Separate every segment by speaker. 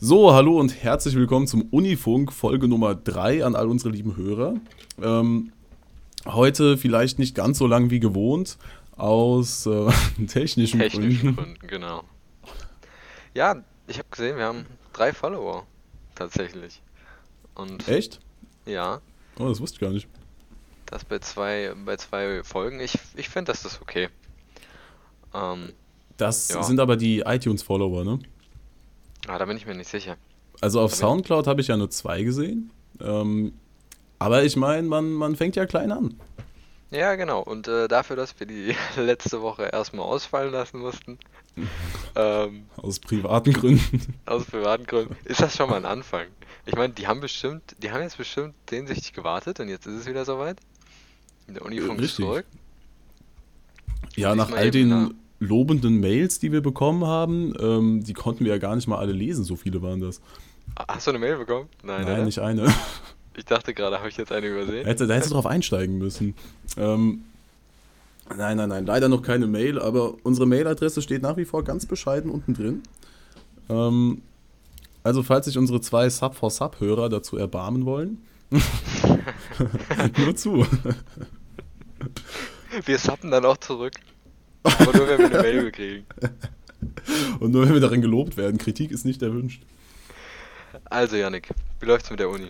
Speaker 1: So, hallo und herzlich willkommen zum Unifunk, Folge Nummer 3 an all unsere lieben Hörer. Ähm, heute vielleicht nicht ganz so lang wie gewohnt, aus äh, technischen,
Speaker 2: Technischen
Speaker 1: Gründen.
Speaker 2: Gründen, genau. Ja, ich habe gesehen, wir haben drei Follower. Tatsächlich. Und
Speaker 1: Echt?
Speaker 2: ja,
Speaker 1: Oh, das wusste ich gar nicht.
Speaker 2: das bei zwei, bei zwei Folgen. Ich, ich finde, das ist okay. Ähm,
Speaker 1: Das
Speaker 2: Ja.
Speaker 1: sind aber die iTunes-Follower, ne?
Speaker 2: Ah, da bin ich mir nicht sicher.
Speaker 1: Also auf Soundcloud habe ich ja nur zwei gesehen. Ähm, aber ich meine, man, man fängt ja klein an.
Speaker 2: Ja, genau. Und äh, dafür, dass wir die letzte Woche erstmal ausfallen lassen mussten, ähm,
Speaker 1: Aus privaten Gründen.
Speaker 2: aus privaten Gründen, ist das schon mal ein Anfang. Ich meine, die haben bestimmt, die haben jetzt bestimmt sehnsüchtig gewartet und jetzt ist es wieder soweit. Der Unifunk ist
Speaker 1: Richtig.
Speaker 2: zurück.
Speaker 1: Ja, nach all den
Speaker 2: ja.
Speaker 1: Lobenden Mails, die wir bekommen haben, ähm, die konnten wir ja gar nicht mal alle lesen, so viele waren das.
Speaker 2: Hast du eine Mail bekommen? Nein,
Speaker 1: Nein,
Speaker 2: oder?
Speaker 1: nicht eine.
Speaker 2: Ich dachte gerade, habe ich jetzt eine übersehen?
Speaker 1: Da hättest du drauf einsteigen müssen. Ähm, nein, nein, nein, leider noch keine Mail, aber unsere Mailadresse steht nach wie vor ganz bescheiden unten drin. Ähm, also, falls sich unsere zwei Sub for Sub-Hörer dazu erbarmen wollen, nur zu.
Speaker 2: Wir sappen dann auch zurück. Aber nur, wenn wir eine Mail bekriegen.
Speaker 1: Und nur wenn wir darin gelobt werden, Kritik ist nicht erwünscht.
Speaker 2: Also, Yannick, wie läuft's mit der Uni?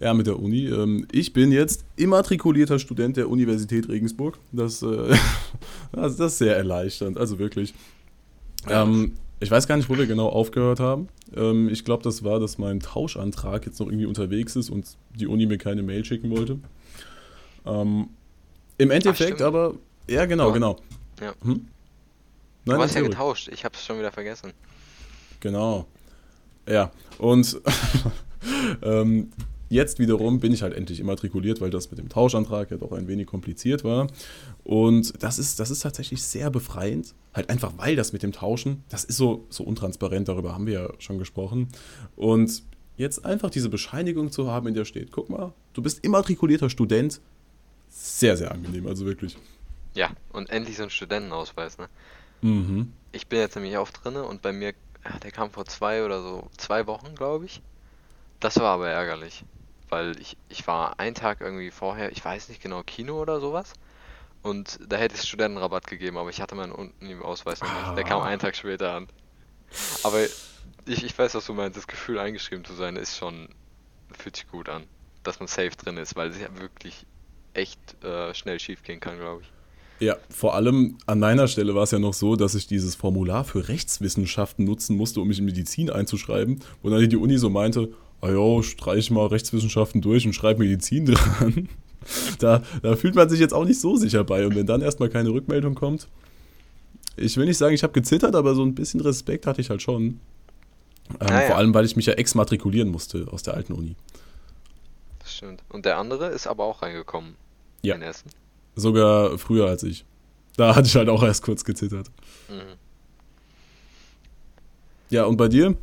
Speaker 1: Ja, mit der Uni. Ähm, ich bin jetzt immatrikulierter Student der Universität Regensburg. Das, äh, das, ist sehr erleichternd, also wirklich.
Speaker 2: Ja,
Speaker 1: Ähm, ich weiß gar nicht, wo wir genau aufgehört haben. Ähm, ich glaube, das war, dass mein Tauschantrag jetzt noch irgendwie unterwegs ist und die Uni mir keine Mail schicken wollte. Ähm, Im Endeffekt
Speaker 2: stimmt.
Speaker 1: aber, ja, genau,
Speaker 2: Aber-
Speaker 1: genau.
Speaker 2: Ja.
Speaker 1: Hm?
Speaker 2: Du
Speaker 1: Nein,
Speaker 2: hast ja getauscht, ich hab's schon wieder vergessen.
Speaker 1: Genau. Ja, und ähm, jetzt wiederum bin ich halt endlich immatrikuliert, weil das mit dem Tauschantrag ja doch ein wenig kompliziert war. Und das ist, das ist tatsächlich sehr befreiend. Halt einfach, weil das mit dem Tauschen, das ist so, so untransparent, darüber haben wir ja schon gesprochen. Und jetzt einfach diese Bescheinigung zu haben, in der steht, guck mal, du bist immatrikulierter Student. Sehr, sehr angenehm, also wirklich.
Speaker 2: Ja, und endlich so ein Studentenausweis, ne?
Speaker 1: Mhm.
Speaker 2: Ich bin jetzt nämlich auch drinne und bei mir, der kam vor zwei oder so, zwei Wochen, glaube ich. Das war aber ärgerlich, weil ich, ich war einen Tag irgendwie vorher, ich weiß nicht genau, Kino oder sowas. Und da hätte es Studentenrabatt gegeben, aber ich hatte meinen Uni-Ausweis noch nicht. Der kam
Speaker 1: Ah.
Speaker 2: einen Tag später an. Aber ich, ich weiß, was du meinst. Das Gefühl, eingeschrieben zu sein, ist schon, fühlt sich gut an. Dass man safe drin ist, weil es ja wirklich echt äh, schnell schief gehen kann, glaube ich.
Speaker 1: Ja, vor allem an meiner Stelle war es ja noch so, dass ich dieses Formular für Rechtswissenschaften nutzen musste, um mich in Medizin einzuschreiben, wo dann die Uni so meinte, ah jo, streich mal Rechtswissenschaften durch und schreib Medizin dran. Da, da fühlt man sich jetzt auch nicht so sicher bei. Und wenn dann erstmal keine Rückmeldung kommt, ich will nicht sagen, ich habe gezittert, aber so ein bisschen Respekt hatte ich halt schon. Ähm,
Speaker 2: Naja.
Speaker 1: Vor allem, weil ich mich ja exmatrikulieren musste aus der alten Uni.
Speaker 2: Das stimmt. Und der andere ist aber auch reingekommen.
Speaker 1: Ja.
Speaker 2: In Essen.
Speaker 1: Sogar früher als ich. Da hatte ich halt auch erst kurz gezittert.
Speaker 2: Mhm.
Speaker 1: Ja, und bei dir?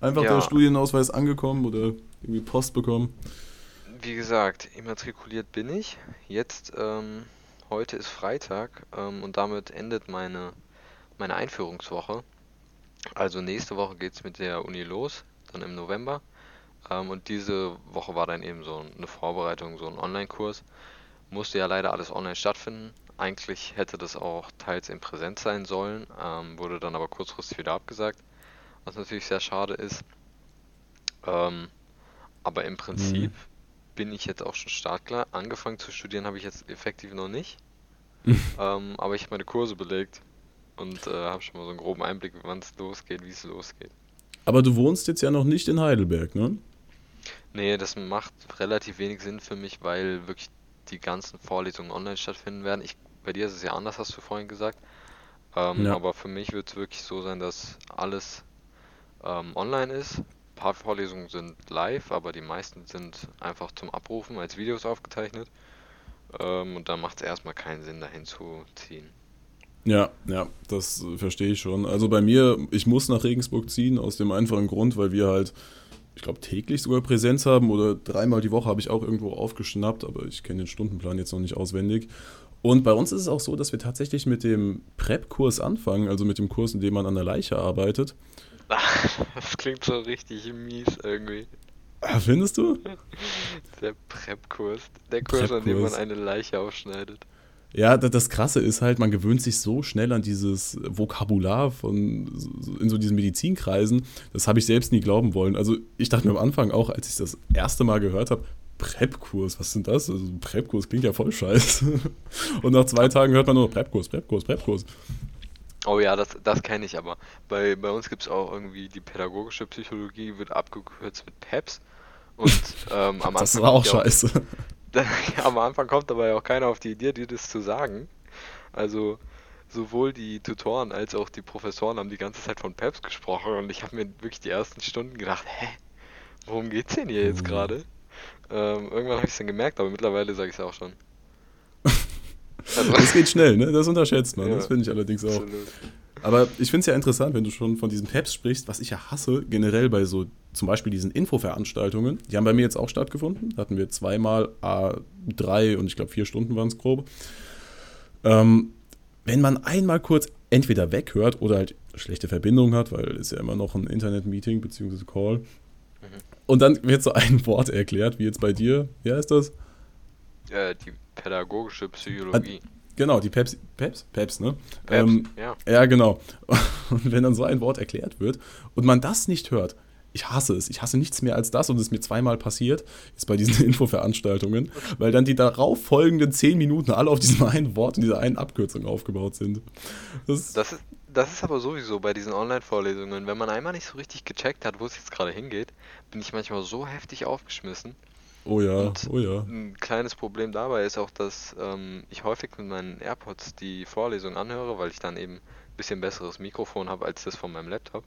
Speaker 1: Einfach
Speaker 2: Ja.
Speaker 1: der Studienausweis angekommen oder irgendwie Post bekommen?
Speaker 2: Wie gesagt, immatrikuliert bin ich. Jetzt, ähm, heute ist Freitag ähm, und damit endet meine, meine Einführungswoche. Also nächste Woche geht es mit der Uni los, dann im November. Ähm, und diese Woche war dann eben so eine Vorbereitung, so ein Online-Kurs. Musste ja leider alles online stattfinden. Eigentlich hätte das auch teils in Präsenz sein sollen, ähm, wurde dann aber kurzfristig wieder abgesagt, was natürlich sehr schade ist. Ähm, aber im Prinzip bin ich jetzt auch schon startklar. Angefangen zu studieren habe ich jetzt effektiv noch nicht. ähm, aber ich habe meine Kurse belegt und äh, habe schon mal so einen groben Einblick, wann es losgeht, wie es losgeht.
Speaker 1: Aber du wohnst jetzt ja noch nicht in Heidelberg, ne?
Speaker 2: Nee, das macht relativ wenig Sinn für mich, weil wirklich die ganzen Vorlesungen online stattfinden werden. Ich, bei dir ist es ja anders, hast du vorhin gesagt. Ähm,
Speaker 1: Ja.
Speaker 2: Aber für mich wird es wirklich so sein, dass alles ähm, online ist. Ein paar Vorlesungen sind live, aber die meisten sind einfach zum Abrufen als Videos aufgezeichnet. Ähm, und da macht es erstmal keinen Sinn, dahin zu ziehen.
Speaker 1: Ja, ja, das verstehe ich schon. Also bei mir, ich muss nach Regensburg ziehen, aus dem einfachen Grund, weil wir halt, ich glaube, täglich sogar Präsenz haben oder dreimal die Woche habe ich auch irgendwo aufgeschnappt, aber ich kenne den Stundenplan jetzt noch nicht auswendig. Und bei uns ist es auch so, dass wir tatsächlich mit dem Prep-Kurs anfangen, also mit dem Kurs, in dem man an der Leiche arbeitet.
Speaker 2: Das klingt so richtig mies irgendwie.
Speaker 1: Ah, Findest du?
Speaker 2: Der Prep-Kurs. Der Kurs, an dem man eine Leiche aufschneidet.
Speaker 1: Ja, da- das Krasse ist halt, man gewöhnt sich so schnell an dieses Vokabular von in so diesen Medizinkreisen. Das habe ich selbst nie glauben wollen. Also ich dachte mir am Anfang auch, als ich das erste Mal gehört habe, Prep-Kurs, was sind das? Also Prep-Kurs klingt ja voll scheiße. Und nach zwei Tagen hört man nur Prep-Kurs, Prep-Kurs, Prep-Kurs.
Speaker 2: Oh ja, das, das kenne ich aber. Bei, bei uns gibt es auch irgendwie die pädagogische Psychologie, wird abgekürzt mit PEPS. Und ähm, am
Speaker 1: Das
Speaker 2: Anfang
Speaker 1: war auch scheiße.
Speaker 2: am Anfang kommt dabei auch keiner auf die Idee, dir das zu sagen. Also sowohl die Tutoren als auch die Professoren haben die ganze Zeit von PEPS gesprochen und ich habe mir wirklich die ersten Stunden gedacht, hä, worum geht's denn hier jetzt
Speaker 1: Mhm.
Speaker 2: gerade? Ähm, irgendwann habe ich es dann gemerkt, aber mittlerweile sage ich es auch schon. Also,
Speaker 1: Das geht schnell, ne? Das unterschätzt man.
Speaker 2: Ja.
Speaker 1: Das finde ich allerdings auch.
Speaker 2: absolut.
Speaker 1: Aber ich finde es ja interessant, wenn du schon von diesen Peps sprichst, was ich ja hasse, generell bei so zum Beispiel diesen Infoveranstaltungen. Die haben bei mir jetzt auch stattgefunden. Da hatten wir zweimal a drei und ich glaube vier Stunden waren es grob. Ähm, wenn man einmal kurz entweder weghört oder halt schlechte Verbindung hat, weil es ja immer noch ein Internet-Meeting bzw. Call. Und dann wird so ein Wort erklärt, wie jetzt bei dir. Wie heißt das?
Speaker 2: Äh, die pädagogische Psychologie.
Speaker 1: Genau, die Peps, Peps, Peps, ne?
Speaker 2: PEPS,
Speaker 1: Ähm,
Speaker 2: ja.
Speaker 1: Ja, genau. Und wenn dann so ein Wort erklärt wird und man das nicht hört, ich hasse es. Ich hasse nichts mehr als das und es ist mir zweimal passiert, ist bei diesen Infoveranstaltungen, weil dann die darauf folgenden zehn Minuten alle auf diesem einen Wort und dieser einen Abkürzung aufgebaut sind. Das,
Speaker 2: Das ist, das ist aber sowieso bei diesen Online-Vorlesungen. Wenn man einmal nicht so richtig gecheckt hat, wo es jetzt gerade hingeht, bin ich manchmal so heftig aufgeschmissen.
Speaker 1: Oh ja,
Speaker 2: Und-
Speaker 1: oh ja.
Speaker 2: Ein kleines Problem dabei ist auch, dass ähm, ich häufig mit meinen AirPods die Vorlesung anhöre, weil ich dann eben ein bisschen besseres Mikrofon habe als das von meinem Laptop.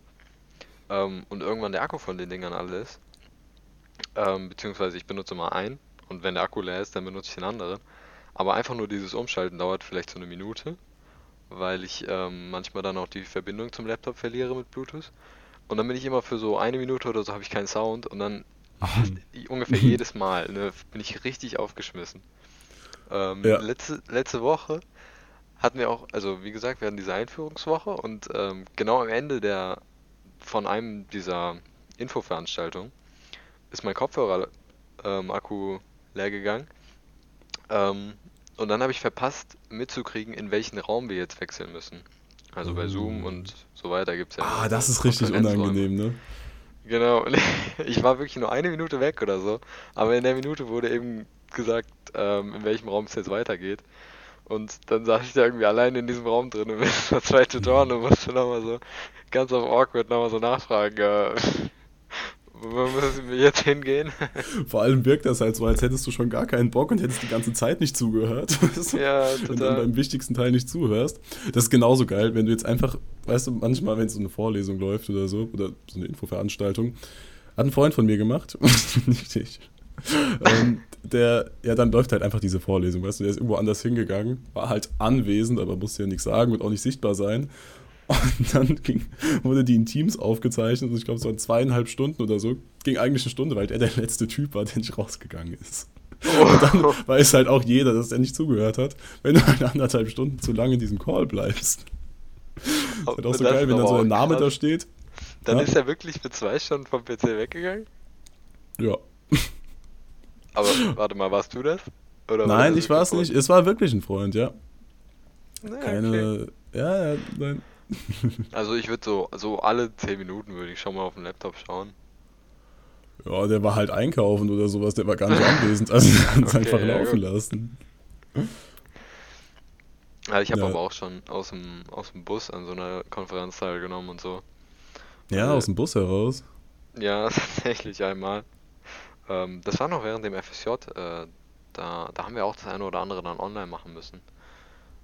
Speaker 2: Ähm, und irgendwann der Akku von den Dingern alle ist. Ähm, beziehungsweise ich benutze mal einen und wenn der Akku leer ist, dann benutze ich den anderen. Aber einfach nur dieses Umschalten dauert vielleicht so eine Minute, weil ich ähm, manchmal dann auch die Verbindung zum Laptop verliere mit Bluetooth. Und dann bin ich immer für so eine Minute oder so habe ich keinen Sound und dann i- ungefähr jedes Mal ne, bin ich richtig aufgeschmissen. Ähm,
Speaker 1: Ja.
Speaker 2: letzte, letzte Woche hatten wir auch, also wie gesagt, wir hatten diese Einführungswoche und ähm, genau am Ende der von einem dieser Infoveranstaltungen ist mein Kopfhörer ähm, Akku leer gegangen. Ähm, und dann habe ich verpasst mitzukriegen, in welchen Raum wir jetzt wechseln müssen. Also bei Zoom
Speaker 1: Oh.
Speaker 2: und so weiter gibt es ja.
Speaker 1: Ah, das ist richtig unangenehm, ne?
Speaker 2: Genau, ich war wirklich nur eine Minute weg oder so, aber in der Minute wurde eben gesagt, ähm, in welchem Raum es jetzt weitergeht. Und dann saß ich da irgendwie allein in diesem Raum drin und mit so zwei Tutoren und musste nochmal so ganz auf awkward nochmal so nachfragen, äh, wo müssen wir jetzt hingehen?
Speaker 1: Vor allem wirkt das halt so, als hättest du schon gar keinen Bock und hättest die ganze Zeit nicht zugehört.
Speaker 2: Ja,
Speaker 1: Wenn du dann
Speaker 2: total.
Speaker 1: beim wichtigsten Teil nicht zuhörst. Das ist genauso geil, wenn du jetzt einfach, weißt du, manchmal, wenn so eine Vorlesung läuft oder so, oder so eine Infoveranstaltung, hat ein Freund von mir gemacht, nicht ich. ähm, der, ja, dann läuft halt einfach diese Vorlesung, weißt du, der ist irgendwo anders hingegangen, war halt anwesend, aber musste ja nichts sagen und auch nicht sichtbar sein. Und dann ging, wurde die in Teams aufgezeichnet, und ich glaube, es waren zweieinhalb Stunden oder so, ging eigentlich eine Stunde, weil er der letzte Typ war, der nicht rausgegangen ist. Und dann weiß halt auch jeder, dass er nicht zugehört hat, wenn du halt anderthalb Stunden zu lange in diesem Call bleibst. Ist halt auch so
Speaker 2: Das
Speaker 1: geil, wenn dann so
Speaker 2: auch
Speaker 1: Name
Speaker 2: krass.
Speaker 1: da steht.
Speaker 2: Dann
Speaker 1: Ja.
Speaker 2: ist er wirklich für zwei Stunden vom PC weggegangen?
Speaker 1: Ja.
Speaker 2: Aber warte mal, warst du das? Oder war
Speaker 1: Nein,
Speaker 2: das
Speaker 1: ich war es nicht. Es war wirklich ein Freund, ja.
Speaker 2: Nee,
Speaker 1: Keine.
Speaker 2: okay.
Speaker 1: Ja, ja, nein.
Speaker 2: Also ich würde so, so alle 10 Minuten würde ich schon mal auf den Laptop schauen.
Speaker 1: Ja, der war halt einkaufen oder sowas, der war gar nicht anwesend. Also
Speaker 2: Okay,
Speaker 1: einfach
Speaker 2: ja,
Speaker 1: laufen
Speaker 2: gut.
Speaker 1: lassen.
Speaker 2: Ja, ich habe
Speaker 1: Ja.
Speaker 2: aber auch schon aus dem, aus dem Bus an so einer Konferenz teilgenommen und so.
Speaker 1: Ja,
Speaker 2: Äh,
Speaker 1: aus dem Bus heraus.
Speaker 2: Ja, tatsächlich einmal. Ähm, das war noch während dem FSJ. Äh, da, da haben wir auch das eine oder andere dann online machen müssen.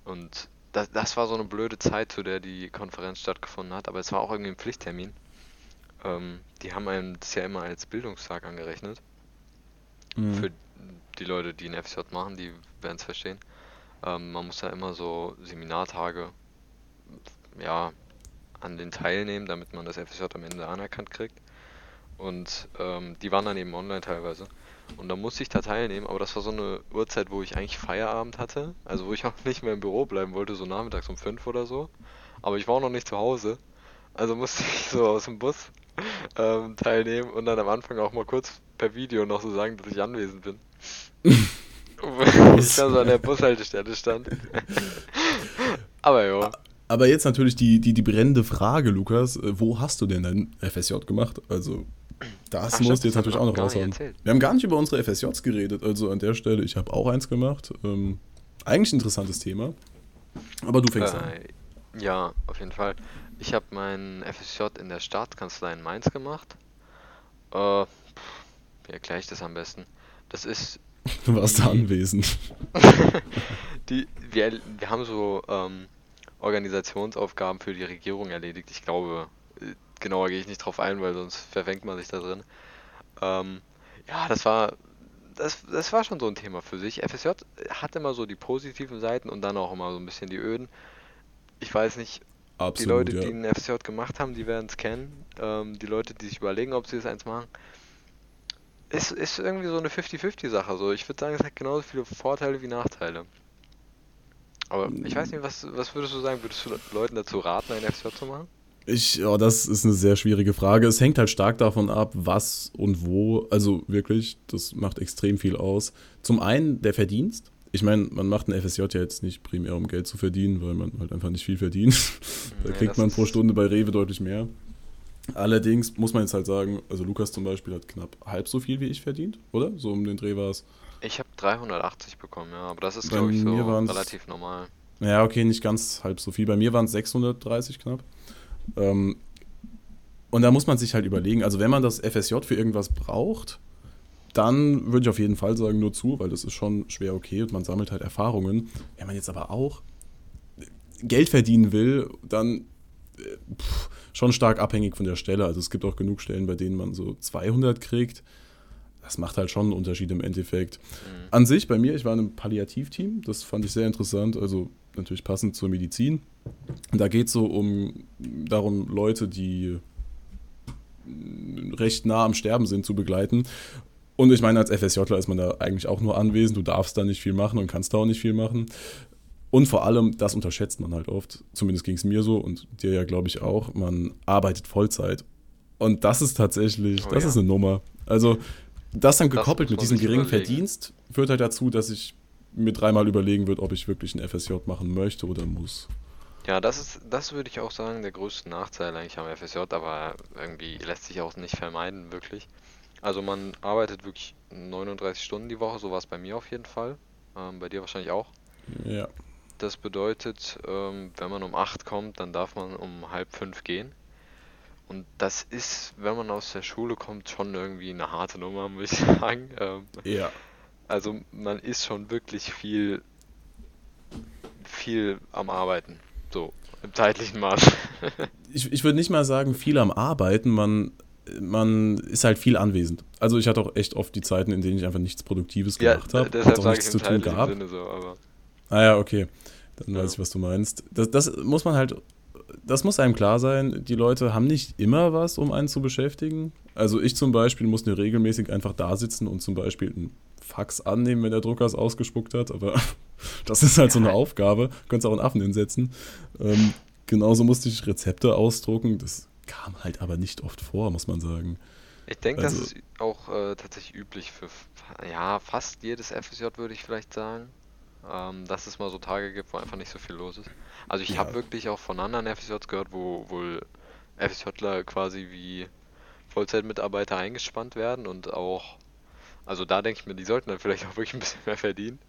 Speaker 2: Und das, das war so eine blöde Zeit, zu der die Konferenz stattgefunden hat, aber es war auch irgendwie ein Pflichttermin. Ähm, die haben einem das ja immer als Bildungstag angerechnet.
Speaker 1: Mhm.
Speaker 2: Für die Leute, die ein FSJ machen, die werden es verstehen. Ähm, man muss da immer so Seminartage ja, an den teilnehmen, damit man das FSJ am Ende anerkannt kriegt. Und ähm, die waren dann eben online teilweise. Und da musste ich da teilnehmen, aber das war so eine Uhrzeit, wo ich eigentlich Feierabend hatte. Also wo ich auch nicht mehr im Büro bleiben wollte, so nachmittags um 5 oder so. Aber ich war auch noch nicht zu Hause. Also musste ich so aus dem Bus ähm, teilnehmen und dann am Anfang auch mal kurz per Video noch so sagen, dass ich anwesend bin. ich dann so an der Bushaltestelle stand. Aber jo.
Speaker 1: Aber jetzt natürlich die, die, die brennende Frage, Lukas. Äh, wo hast du denn dein FSJ gemacht? Also, das Ach, musst du jetzt natürlich auch noch raushauen. Wir haben gar nicht über unsere FSJs geredet. Also an der Stelle, ich habe auch eins gemacht. Ähm, eigentlich ein interessantes Thema. Aber du fängst äh, an.
Speaker 2: Ja, auf jeden Fall. Ich habe mein FSJ in der Staatskanzlei in Mainz gemacht. Äh, wie erkläre ich das am besten? Das ist.
Speaker 1: Du warst da anwesend.
Speaker 2: die, wir, wir haben so ähm, Organisationsaufgaben für die Regierung erledigt. Ich glaube, genauer gehe ich nicht drauf ein, weil sonst verfängt man sich da drin. Ähm, ja, das war das, das war schon so ein Thema für sich. FSJ hat immer so die positiven Seiten und dann auch immer so ein bisschen die öden. Ich weiß nicht, Absolut, die Leute, ja. die einen FSJ gemacht haben, die werden es kennen. Ähm, die Leute, die sich überlegen, ob sie es eins machen. Ist, ist irgendwie so eine 50-50-Sache. So. Ich würde sagen, es hat genauso viele Vorteile wie Nachteile. Aber ich weiß nicht, was, was würdest du sagen? Würdest du Leuten dazu raten, ein FSJ zu machen?
Speaker 1: Ich, ja, das ist eine sehr schwierige Frage. Es hängt halt stark davon ab, was und wo. Also wirklich, das macht extrem viel aus. Zum einen der Verdienst. Ich meine, man macht ein FSJ ja jetzt nicht primär, um Geld zu verdienen, weil man halt einfach nicht viel verdient. da kriegt man pro Stunde bei Rewe deutlich mehr. Allerdings muss man jetzt halt sagen, also Lukas zum Beispiel hat knapp halb so viel wie ich verdient, oder? So um den Dreh war es.
Speaker 2: Ich habe 380 bekommen, ja, aber das ist, glaube ich, so relativ normal.
Speaker 1: Ja, okay, nicht ganz halb so viel. Bei mir waren es 630 knapp. Ähm, und da muss man sich halt überlegen, also wenn man das FSJ für irgendwas braucht, dann würde ich auf jeden Fall sagen, nur zu, weil das ist schon schwer okay und man sammelt halt Erfahrungen. Wenn man jetzt aber auch Geld verdienen will, dann äh, pff, schon stark abhängig von der Stelle. Also es gibt auch genug Stellen, bei denen man so 200 kriegt. Das macht halt schon einen Unterschied im Endeffekt. Mhm. An sich, bei mir, ich war in einem Palliativteam, das fand ich sehr interessant, also natürlich passend zur Medizin. Da geht es so um darum, Leute, die recht nah am Sterben sind, zu begleiten. Und ich meine, als FSJler ist man da eigentlich auch nur anwesend. Du darfst da nicht viel machen und kannst da auch nicht viel machen. Und vor allem, das unterschätzt man halt oft. Zumindest ging es mir so und dir ja, glaube ich, auch. Man arbeitet Vollzeit. Und das ist tatsächlich, oh, das ja. ist eine Nummer. Also, das dann gekoppelt das mit diesem geringen überlegen. Verdienst führt halt dazu, dass ich mir dreimal überlegen würde, ob ich wirklich ein FSJ machen möchte oder muss.
Speaker 2: Ja, das ist, das würde ich auch sagen, der größte Nachteil eigentlich am FSJ, aber irgendwie lässt sich auch nicht vermeiden, wirklich. Also man arbeitet wirklich 39 Stunden die Woche, so war es bei mir auf jeden Fall. Ähm, bei dir wahrscheinlich auch.
Speaker 1: Ja.
Speaker 2: Das bedeutet, ähm, wenn man um 8 kommt, dann darf man um halb 5 gehen. Und das ist, wenn man aus der Schule kommt, schon irgendwie eine harte Nummer, muss ich sagen. Ähm,
Speaker 1: ja.
Speaker 2: Also man ist schon wirklich viel, viel am Arbeiten. So, im zeitlichen Maß.
Speaker 1: ich ich würde nicht mal sagen, viel am Arbeiten, man, man ist halt viel anwesend. Also ich hatte auch echt oft die Zeiten, in denen ich einfach nichts Produktives gemacht ja, habe. Deshalb auch nichts zu tun gehabt. Sinne so, aber ah ja, okay. Dann ja. weiß ich, was du meinst. Das, das muss man halt, das muss einem klar sein, die Leute haben nicht immer was, um einen zu beschäftigen. Also ich zum Beispiel muss nur regelmäßig einfach da sitzen und zum Beispiel ein Fax annehmen, wenn der Drucker es ausgespuckt hat, aber das ist halt so eine Aufgabe. Du könntest auch einen Affen hinsetzen. Ähm, genauso musste ich Rezepte ausdrucken. Das kam halt aber nicht oft vor, muss man sagen.
Speaker 2: Ich denke, also, das ist auch äh, tatsächlich üblich für ja, fast jedes FSJ, würde ich vielleicht sagen. Ähm, dass es mal so Tage gibt, wo einfach nicht so viel los ist. Also ich ja. habe wirklich auch von anderen FSJs gehört, wo wohl FSJler quasi wie Vollzeitmitarbeiter eingespannt werden und auch also da denke ich mir, die sollten dann vielleicht auch wirklich ein bisschen mehr verdienen.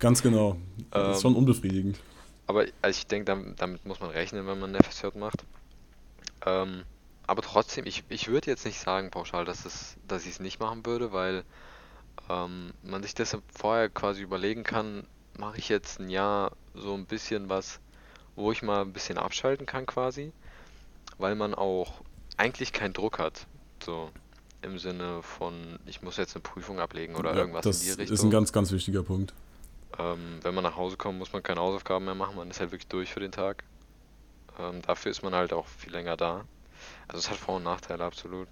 Speaker 1: Ganz genau. Das ähm, ist schon unbefriedigend.
Speaker 2: Aber also ich denke, damit, damit, muss man rechnen, wenn man eine FSJ macht. Ähm, aber trotzdem, ich, ich würde jetzt nicht sagen pauschal, dass, es, dass ich es nicht machen würde, weil ähm, man sich deshalb vorher quasi überlegen kann, mache ich jetzt ein Jahr so ein bisschen was, wo ich mal ein bisschen abschalten kann quasi, weil man auch eigentlich keinen Druck hat. So, im Sinne von, ich muss jetzt eine Prüfung ablegen oder ja, irgendwas in die Richtung.
Speaker 1: Das ist ein ganz, ganz wichtiger Punkt.
Speaker 2: Ähm, wenn man nach Hause kommt, muss man keine Hausaufgaben mehr machen, man ist halt wirklich durch für den Tag. Ähm, dafür ist man halt auch viel länger da. Also es hat Vor- und Nachteile, absolut.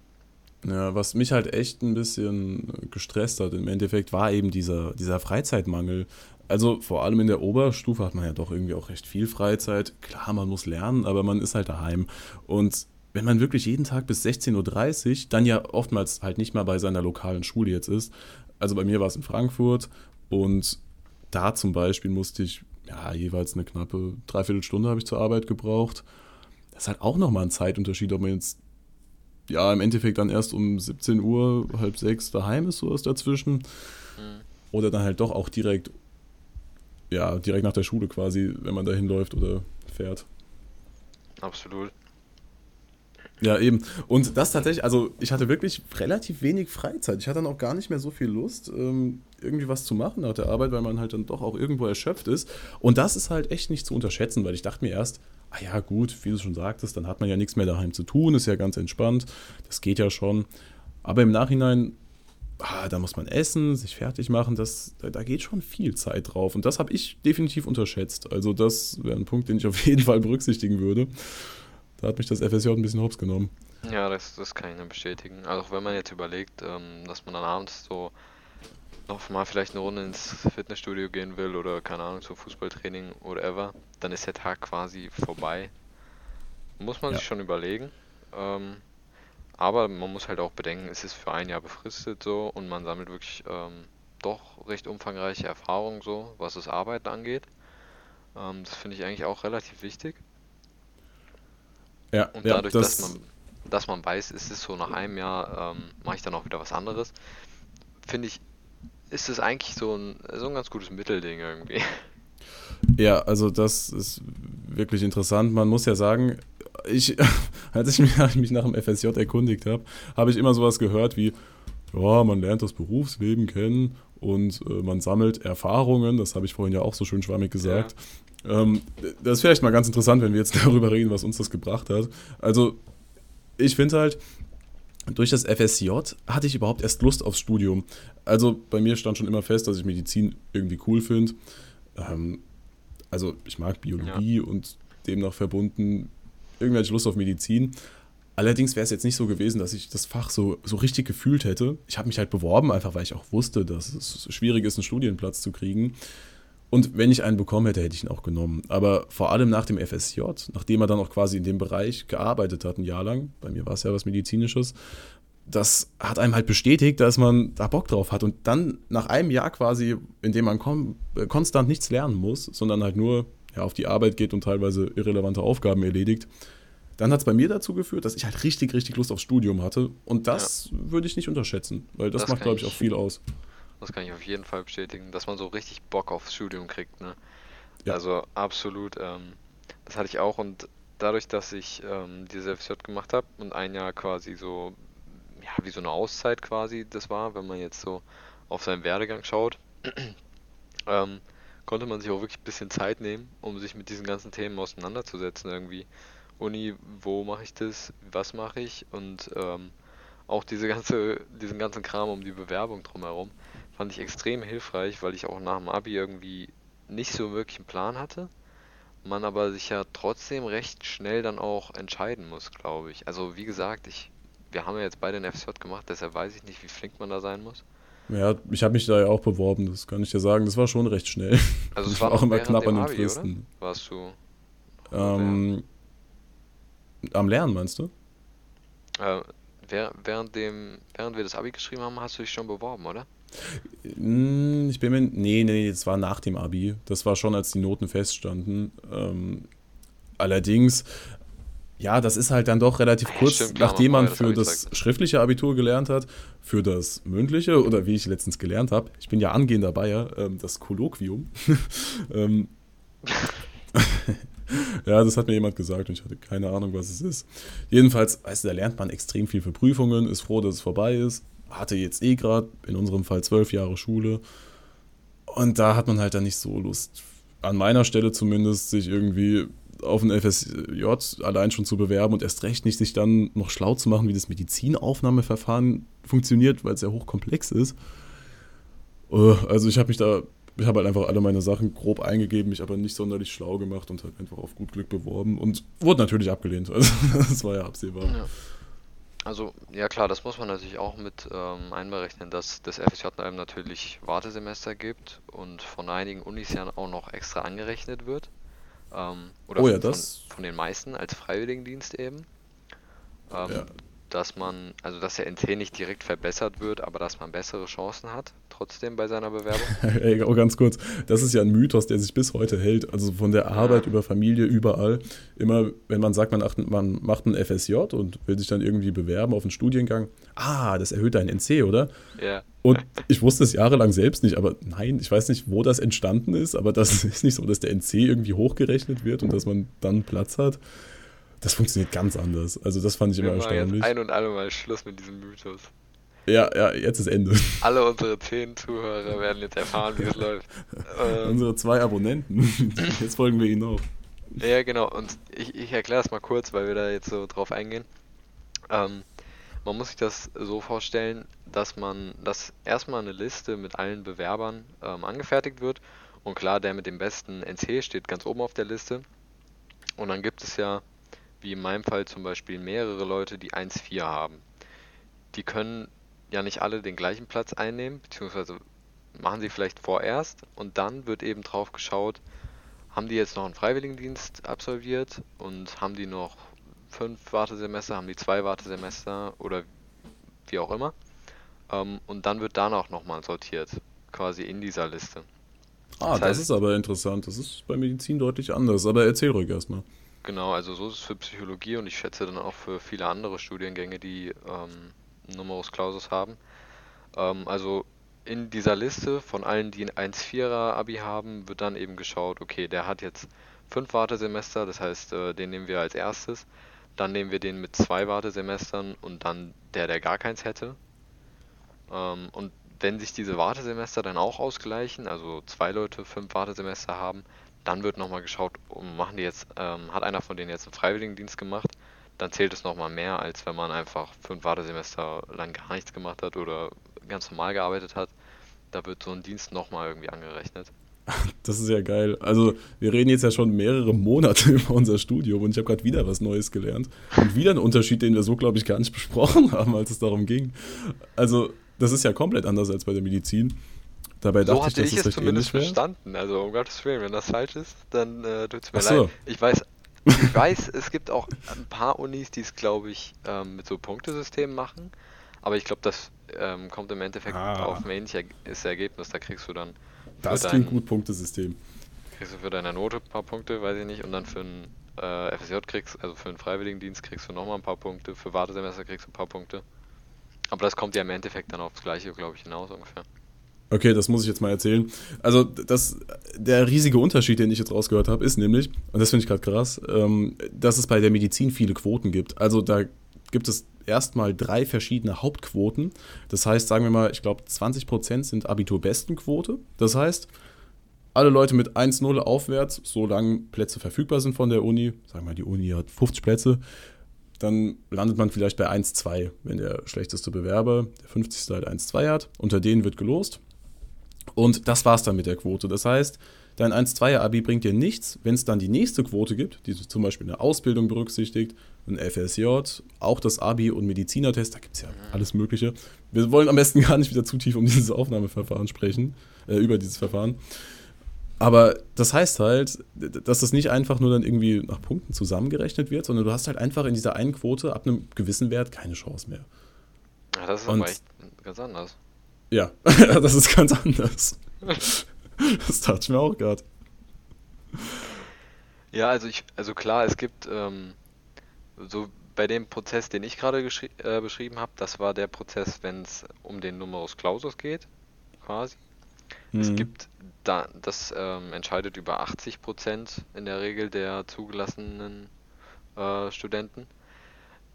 Speaker 1: Ja, was mich halt echt ein bisschen gestresst hat im Endeffekt, war eben dieser, dieser Freizeitmangel. Also vor allem in der Oberstufe hat man ja doch irgendwie auch recht viel Freizeit. Klar, man muss lernen, aber man ist halt daheim. Und wenn man wirklich jeden Tag bis 16.30 Uhr, dann ja oftmals halt nicht mal bei seiner lokalen Schule jetzt ist. Also bei mir war es in Frankfurt und da zum Beispiel musste ich ja jeweils eine knappe Dreiviertelstunde habe ich zur Arbeit gebraucht. Das ist halt auch nochmal ein Zeitunterschied, ob man jetzt ja im Endeffekt dann erst um 17 Uhr, halb sechs daheim ist, sowas dazwischen. Mhm. Oder dann halt doch auch direkt, ja, direkt nach der Schule quasi, wenn man da hinläuft oder fährt.
Speaker 2: Absolut.
Speaker 1: Ja, eben. Und das tatsächlich, also ich hatte wirklich relativ wenig Freizeit. Ich hatte dann auch gar nicht mehr so viel Lust, ähm, irgendwie was zu machen nach der Arbeit, weil man halt dann doch auch irgendwo erschöpft ist. Und das ist halt echt nicht zu unterschätzen, weil ich dachte mir erst, ah ja, gut, wie du schon sagtest, dann hat man ja nichts mehr daheim zu tun, ist ja ganz entspannt, das geht ja schon. Aber im Nachhinein, ah, da muss man essen, sich fertig machen, das, da, da geht schon viel Zeit drauf. Und das habe ich definitiv unterschätzt. Also das wäre ein Punkt, den ich auf jeden Fall berücksichtigen würde. Da hat mich das FSJ ein bisschen hops genommen.
Speaker 2: Ja, das, das kann ich nur bestätigen. Also wenn man jetzt überlegt, ähm, dass man dann abends so noch mal vielleicht eine Runde ins Fitnessstudio gehen will oder keine Ahnung, zum Fußballtraining oder ever, dann ist der Tag quasi vorbei. Muss man ja. sich schon überlegen. Ähm, aber man muss halt auch bedenken, es ist für ein Jahr befristet so und man sammelt wirklich ähm, doch recht umfangreiche Erfahrungen so, was das Arbeiten angeht. Ähm, das finde ich eigentlich auch relativ wichtig.
Speaker 1: Ja,
Speaker 2: und dadurch, ja, das dass, man, dass man weiß, ist es so nach einem Jahr, ähm, mache ich dann auch wieder was anderes, finde ich, ist es eigentlich so ein, so ein ganz gutes Mittelding irgendwie.
Speaker 1: Ja, also das ist wirklich interessant. Man muss ja sagen, ich, als ich mich, mich nach dem FSJ erkundigt habe, habe ich immer sowas gehört wie, ja, man lernt das Berufsleben kennen und äh, man sammelt Erfahrungen, das habe ich vorhin ja auch so schön schwammig gesagt. Ähm, das ist vielleicht mal ganz interessant, wenn wir jetzt darüber reden, was uns das gebracht hat. Also, ich finde halt, durch das FSJ hatte ich überhaupt erst Lust aufs Studium. Also bei mir stand schon immer fest, dass ich Medizin irgendwie cool finde. Ähm, also ich mag Biologie ja. und demnach verbunden irgendwie hatte ich Lust auf Medizin. Allerdings wäre es jetzt nicht so gewesen, dass ich das Fach so, so richtig gefühlt hätte. Ich habe mich halt beworben, einfach weil ich auch wusste, dass es schwierig ist, einen Studienplatz zu kriegen. Und wenn ich einen bekommen hätte, hätte ich ihn auch genommen. Aber vor allem nach dem FSJ, nachdem er dann auch quasi in dem Bereich gearbeitet hat, ein Jahr lang, bei mir war es ja was Medizinisches, das hat einem halt bestätigt, dass man da Bock drauf hat. Und dann nach einem Jahr quasi, in dem man kon konstant nichts lernen muss, sondern halt nur ja, auf die Arbeit geht und teilweise irrelevante Aufgaben erledigt, dann hat es bei mir dazu geführt, dass ich halt richtig, richtig Lust aufs Studium hatte. Und das ja. würde ich nicht unterschätzen, weil das, das macht, glaube ich, auch viel aus.
Speaker 2: Das kann ich auf jeden Fall bestätigen, dass man so richtig Bock aufs Studium kriegt. Ne? Ja. Also absolut. Ähm, das hatte ich auch und dadurch, dass ich ähm, diese FSJ gemacht habe und ein Jahr quasi so, ja, wie so eine Auszeit quasi das war, wenn man jetzt so auf seinen Werdegang schaut, ähm, konnte man sich auch wirklich ein bisschen Zeit nehmen, um sich mit diesen ganzen Themen auseinanderzusetzen irgendwie. Uni, wo mache ich das, was mache ich und ähm, auch diese ganze, diesen ganzen Kram um die Bewerbung drumherum fand ich extrem hilfreich, weil ich auch nach dem Abi irgendwie nicht so wirklich einen Plan hatte. Man aber sich ja trotzdem recht schnell dann auch entscheiden muss, glaube ich. Also wie gesagt, ich, wir haben ja jetzt beide einen FSJ gemacht, deshalb weiß ich nicht, wie flink man da sein muss.
Speaker 1: Ja, ich habe mich da ja auch beworben, das kann ich dir sagen. Das war schon recht schnell.
Speaker 2: Also es war auch immer knapp an den Abi, Fristen. Oder? Warst du?
Speaker 1: Ähm, am Lernen meinst du?
Speaker 2: Äh, während, dem, während wir das Abi geschrieben haben, hast du dich schon beworben, oder?
Speaker 1: Hm, ich bin mir. Nee, nee, das war nach dem Abi. Das war schon, als die Noten feststanden. Ähm, allerdings, ja, das ist halt dann doch relativ kurz, stimmt, nachdem man für das, das schriftliche Abitur gelernt hat, für das mündliche oder wie ich letztens gelernt habe. Ich bin ja angehender Bayer, ähm, das Kolloquium. ähm, ja, das hat mir jemand gesagt und ich hatte keine Ahnung, was es ist. Jedenfalls, weißt du, da lernt man extrem viel für Prüfungen, ist froh, dass es vorbei ist hatte jetzt eh gerade, in unserem Fall zwölf Jahre Schule. Und da hat man halt dann nicht so Lust, an meiner Stelle zumindest, sich irgendwie auf ein FSJ allein schon zu bewerben und erst recht nicht sich dann noch schlau zu machen, wie das Medizinaufnahmeverfahren funktioniert, weil es ja hochkomplex ist. Äh, also ich habe mich da, ich habe halt einfach alle meine Sachen grob eingegeben, mich aber nicht sonderlich schlau gemacht und halt einfach auf gut Glück beworben und wurde natürlich abgelehnt. Also das war ja absehbar. Ja.
Speaker 2: Also, ja klar, das muss man natürlich auch mit ähm, einberechnen, dass das FSJ einem natürlich Wartesemester gibt und von einigen Unis ja auch noch extra angerechnet wird. Ähm, oder
Speaker 1: oh ja,
Speaker 2: von,
Speaker 1: das.
Speaker 2: von den meisten als Freiwilligendienst eben. ähm,
Speaker 1: Ja.
Speaker 2: dass man, also dass der NC nicht direkt verbessert wird, aber dass man bessere Chancen hat, trotzdem bei seiner Bewerbung.
Speaker 1: Ey, auch ganz kurz, das ist ja ein Mythos, der sich bis heute hält. Also von der Arbeit über Familie, überall. Immer, wenn man sagt, man macht, man macht ein FSJ und will sich dann irgendwie bewerben auf einen Studiengang. Ah, das erhöht deinen NC, oder?
Speaker 2: Ja.
Speaker 1: Und ich wusste es jahrelang selbst nicht, aber nein, ich weiß nicht, wo das entstanden ist, aber das ist nicht so, dass der NC irgendwie hochgerechnet wird und dass man dann Platz hat. Das funktioniert ganz anders. Also das fand ich immer
Speaker 2: Wir machen
Speaker 1: erstaunlich.
Speaker 2: jetzt ein und alle Mal Schluss mit diesem Mythos.
Speaker 1: Ja, ja, jetzt ist Ende.
Speaker 2: Alle unsere zehn Zuhörer werden jetzt erfahren, wie es läuft. Ähm,
Speaker 1: Unsere zwei Abonnenten. Jetzt folgen wir ihnen auf.
Speaker 2: Ja, genau. Und ich, ich erkläre es mal kurz, weil wir da jetzt so drauf eingehen. Ähm, man muss sich das so vorstellen, dass man, dass erstmal eine Liste mit allen Bewerbern ähm, angefertigt wird. Und klar, der mit dem besten NC steht ganz oben auf der Liste. Und dann gibt es ja, wie in meinem Fall zum Beispiel, mehrere Leute, die 1,4 haben. Die können ja nicht alle den gleichen Platz einnehmen, beziehungsweise machen sie vielleicht vorerst und dann wird eben drauf geschaut, haben die jetzt noch einen Freiwilligendienst absolviert und haben die noch fünf Wartesemester, haben die zwei Wartesemester oder wie auch immer. Ähm, und dann wird danach nochmal sortiert, quasi in dieser Liste.
Speaker 1: Ah,
Speaker 2: Das
Speaker 1: das,
Speaker 2: heißt-
Speaker 1: ist aber interessant. Das ist bei Medizin deutlich anders. Aber erzähl ruhig erstmal.
Speaker 2: Genau, also so ist es für Psychologie und ich schätze dann auch für viele andere Studiengänge, die ähm, Numerus Clausus haben. Ähm, also in dieser Liste von allen, die ein 1,4er Abi haben, wird dann eben geschaut, okay, der hat jetzt fünf Wartesemester, das heißt, äh, den nehmen wir als erstes. Dann nehmen wir den mit zwei Wartesemestern und dann der, der gar keins hätte. Ähm, und wenn sich diese Wartesemester dann auch ausgleichen, also zwei Leute fünf Wartesemester haben, dann wird nochmal geschaut, um, machen die jetzt, ähm, hat einer von denen jetzt einen Freiwilligendienst gemacht, dann zählt es nochmal mehr, als wenn man einfach fünf Wartesemester lang gar nichts gemacht hat oder ganz normal gearbeitet hat. Da wird so ein Dienst nochmal irgendwie angerechnet.
Speaker 1: Das ist ja geil. Also, wir reden jetzt ja schon mehrere Monate über unser Studium und ich habe gerade wieder was Neues gelernt. Und wieder einen Unterschied, den wir so, glaube ich, gar nicht besprochen haben, als es darum ging. Also, das ist ja komplett anders als bei der Medizin. Dabei
Speaker 2: So
Speaker 1: dachte ich, dass
Speaker 2: ich
Speaker 1: es
Speaker 2: es
Speaker 1: recht
Speaker 2: zumindest verstanden. Also um Gottes Willen, wenn das falsch ist, dann äh, tut's mir
Speaker 1: Ach so.
Speaker 2: leid. Ich weiß, ich weiß, es gibt auch ein paar Unis, die es, glaube ich, ähm, mit so Punktesystemen machen. Aber ich glaube, das ähm, kommt im Endeffekt
Speaker 1: Ah.
Speaker 2: auf ein ähnliches Ergebnis. Da kriegst du dann
Speaker 1: Das
Speaker 2: dein-
Speaker 1: klingt gut, Punktesystem.
Speaker 2: kriegst du für deine Note ein paar Punkte, weiß ich nicht, und dann für einen äh, FSJ kriegst, also für einen Freiwilligendienst kriegst du nochmal ein paar Punkte, für Wartesemester kriegst du ein paar Punkte. Aber das kommt ja im Endeffekt dann aufs Gleiche, glaube ich, hinaus ungefähr.
Speaker 1: Okay, das muss ich jetzt mal erzählen. Also, das, der riesige Unterschied, den ich jetzt rausgehört habe, ist nämlich, und das finde ich gerade krass, ähm, dass es bei der Medizin viele Quoten gibt. Also, da gibt es erstmal drei verschiedene Hauptquoten. Das heißt, sagen wir mal, ich glaube, 20% sind Abiturbestenquote. Das heißt, alle Leute mit 1,0 aufwärts, solange Plätze verfügbar sind von der Uni, sagen wir mal, die Uni hat 50 Plätze, dann landet man vielleicht bei 1,2, wenn der schlechteste Bewerber, der 50. halt 1,2 hat. Unter denen wird gelost. Und das war's dann mit der Quote. Das heißt, dein 1-2er-Abi bringt dir nichts, wenn es dann die nächste Quote gibt, die zum Beispiel eine Ausbildung berücksichtigt, ein FSJ, auch das Abi und Medizinertest, da gibt es ja alles Mögliche. Wir wollen am besten gar nicht wieder zu tief um dieses Aufnahmeverfahren sprechen, äh, über dieses Verfahren. Aber das heißt halt, dass das nicht einfach nur dann irgendwie nach Punkten zusammengerechnet wird, sondern du hast halt einfach in dieser einen Quote ab einem gewissen Wert keine Chance mehr.
Speaker 2: Ja, das ist
Speaker 1: Und-
Speaker 2: aber echt ganz anders.
Speaker 1: Ja, das ist ganz anders. Das dachte ich mir auch gerade.
Speaker 2: Ja, also ich, also klar, es gibt ähm, so bei dem Prozess, den ich gerade äh, beschrieben habe, das war der Prozess, wenn es um den Numerus Clausus geht, quasi. Es
Speaker 1: Mhm.
Speaker 2: gibt da, das ähm, entscheidet über 80 Prozent in der Regel der zugelassenen äh, Studenten.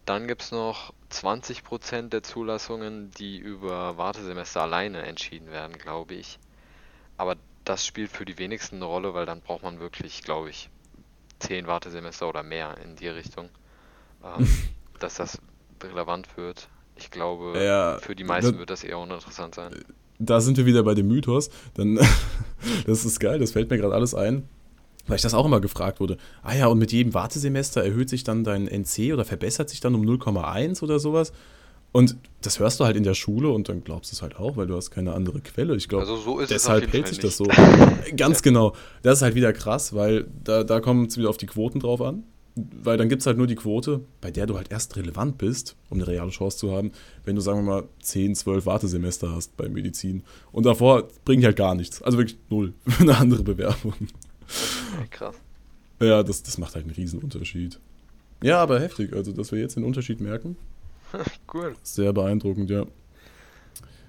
Speaker 2: Dann gibt es noch 20 Prozent der Zulassungen, die über Wartesemester alleine entschieden werden, glaube ich. Aber das spielt für die wenigsten eine Rolle, weil dann braucht man wirklich, glaube ich, 10 Wartesemester oder mehr in die Richtung, ähm, dass das relevant wird. Ich glaube,
Speaker 1: Ja,
Speaker 2: für die meisten
Speaker 1: da-
Speaker 2: wird das eher uninteressant sein.
Speaker 1: Da sind wir wieder bei dem Mythos. Dann, das ist geil, das fällt mir gerade alles ein. Weil ich das auch immer gefragt wurde. Ah ja, und mit jedem Wartesemester erhöht sich dann dein NC oder verbessert sich dann um 0,1 oder sowas. Und das hörst du halt in der Schule und dann glaubst du es halt auch, weil du hast keine andere Quelle. Ich glaube,
Speaker 2: Also so
Speaker 1: deshalb hält sich das so. Ganz genau. Das ist halt wieder krass, weil da, da kommt es wieder auf die Quoten drauf an. weil dann gibt es halt nur die Quote, bei der du halt erst relevant bist, um eine reale Chance zu haben, wenn du, sagen wir mal, 10, 12 Wartesemester hast bei Medizin. Und davor bringt halt gar nichts. Also wirklich null für eine andere Bewerbung.
Speaker 2: Krass.
Speaker 1: Ja, das, das macht halt einen Riesenunterschied. Ja, aber heftig. Also, dass wir jetzt den Unterschied merken.
Speaker 2: cool.
Speaker 1: Sehr beeindruckend, ja.